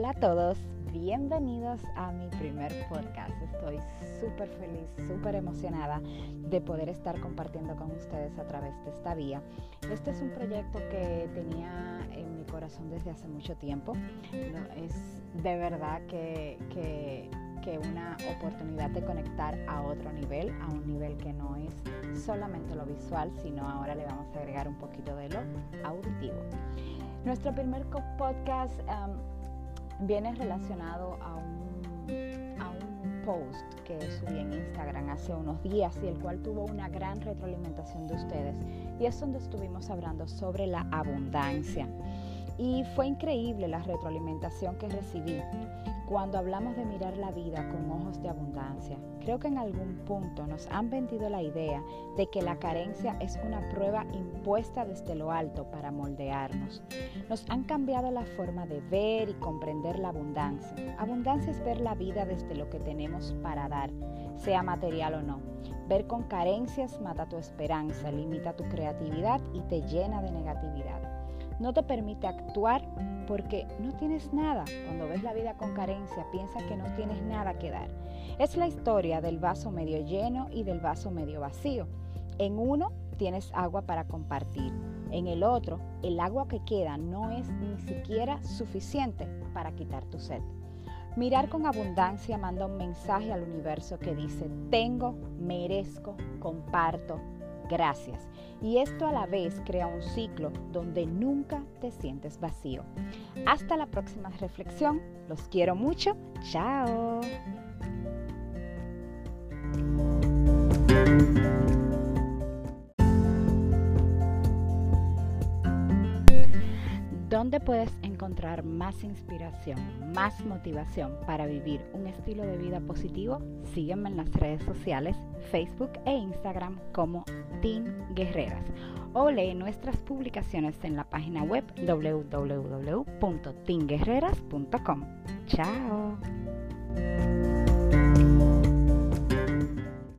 Hola a todos, bienvenidos a mi primer podcast. Estoy súper feliz, súper emocionada de poder estar compartiendo con ustedes a través de esta vía. Este es un proyecto que tenía en mi corazón desde hace mucho tiempo. es de verdad que, que, que una oportunidad de conectar a otro nivel, a un nivel que no es solamente lo visual, sino ahora le vamos a agregar un poquito de lo auditivo. Nuestro primer podcast viene relacionado a un, a un post que subí en Instagram hace unos días y el cual tuvo una gran retroalimentación de ustedes. Y es donde estuvimos hablando sobre la abundancia. Y fue increíble la retroalimentación que recibí cuando hablamos de mirar la vida con ojos de abundancia, creo que en algún punto nos han vendido la idea de que la carencia es una prueba impuesta desde lo alto para moldearnos. Nos han cambiado la forma de ver y comprender la abundancia. Abundancia es ver la vida desde lo que tenemos para dar, sea material o no. Ver con carencias mata tu esperanza, limita tu creatividad y te llena de negatividad. No te permite actuar porque no tienes nada. Cuando ves la vida con carencia, piensa que no tienes nada que dar. Es la historia del vaso medio lleno y del vaso medio vacío. En uno tienes agua para compartir. En el otro, el agua que queda no es ni siquiera suficiente para quitar tu sed. Mirar con abundancia manda un mensaje al universo que dice, tengo, merezco, comparto, gracias. Y esto a la vez crea un ciclo donde nunca te sientes vacío. Hasta la próxima reflexión. Los quiero mucho. Chao. ¿Dónde puedes encontrar más inspiración, más motivación para vivir un estilo de vida positivo? Sígueme en las redes sociales, Facebook e Instagram como Team Guerreras o lee nuestras publicaciones en la página web www.teamguerreras.com. Chao.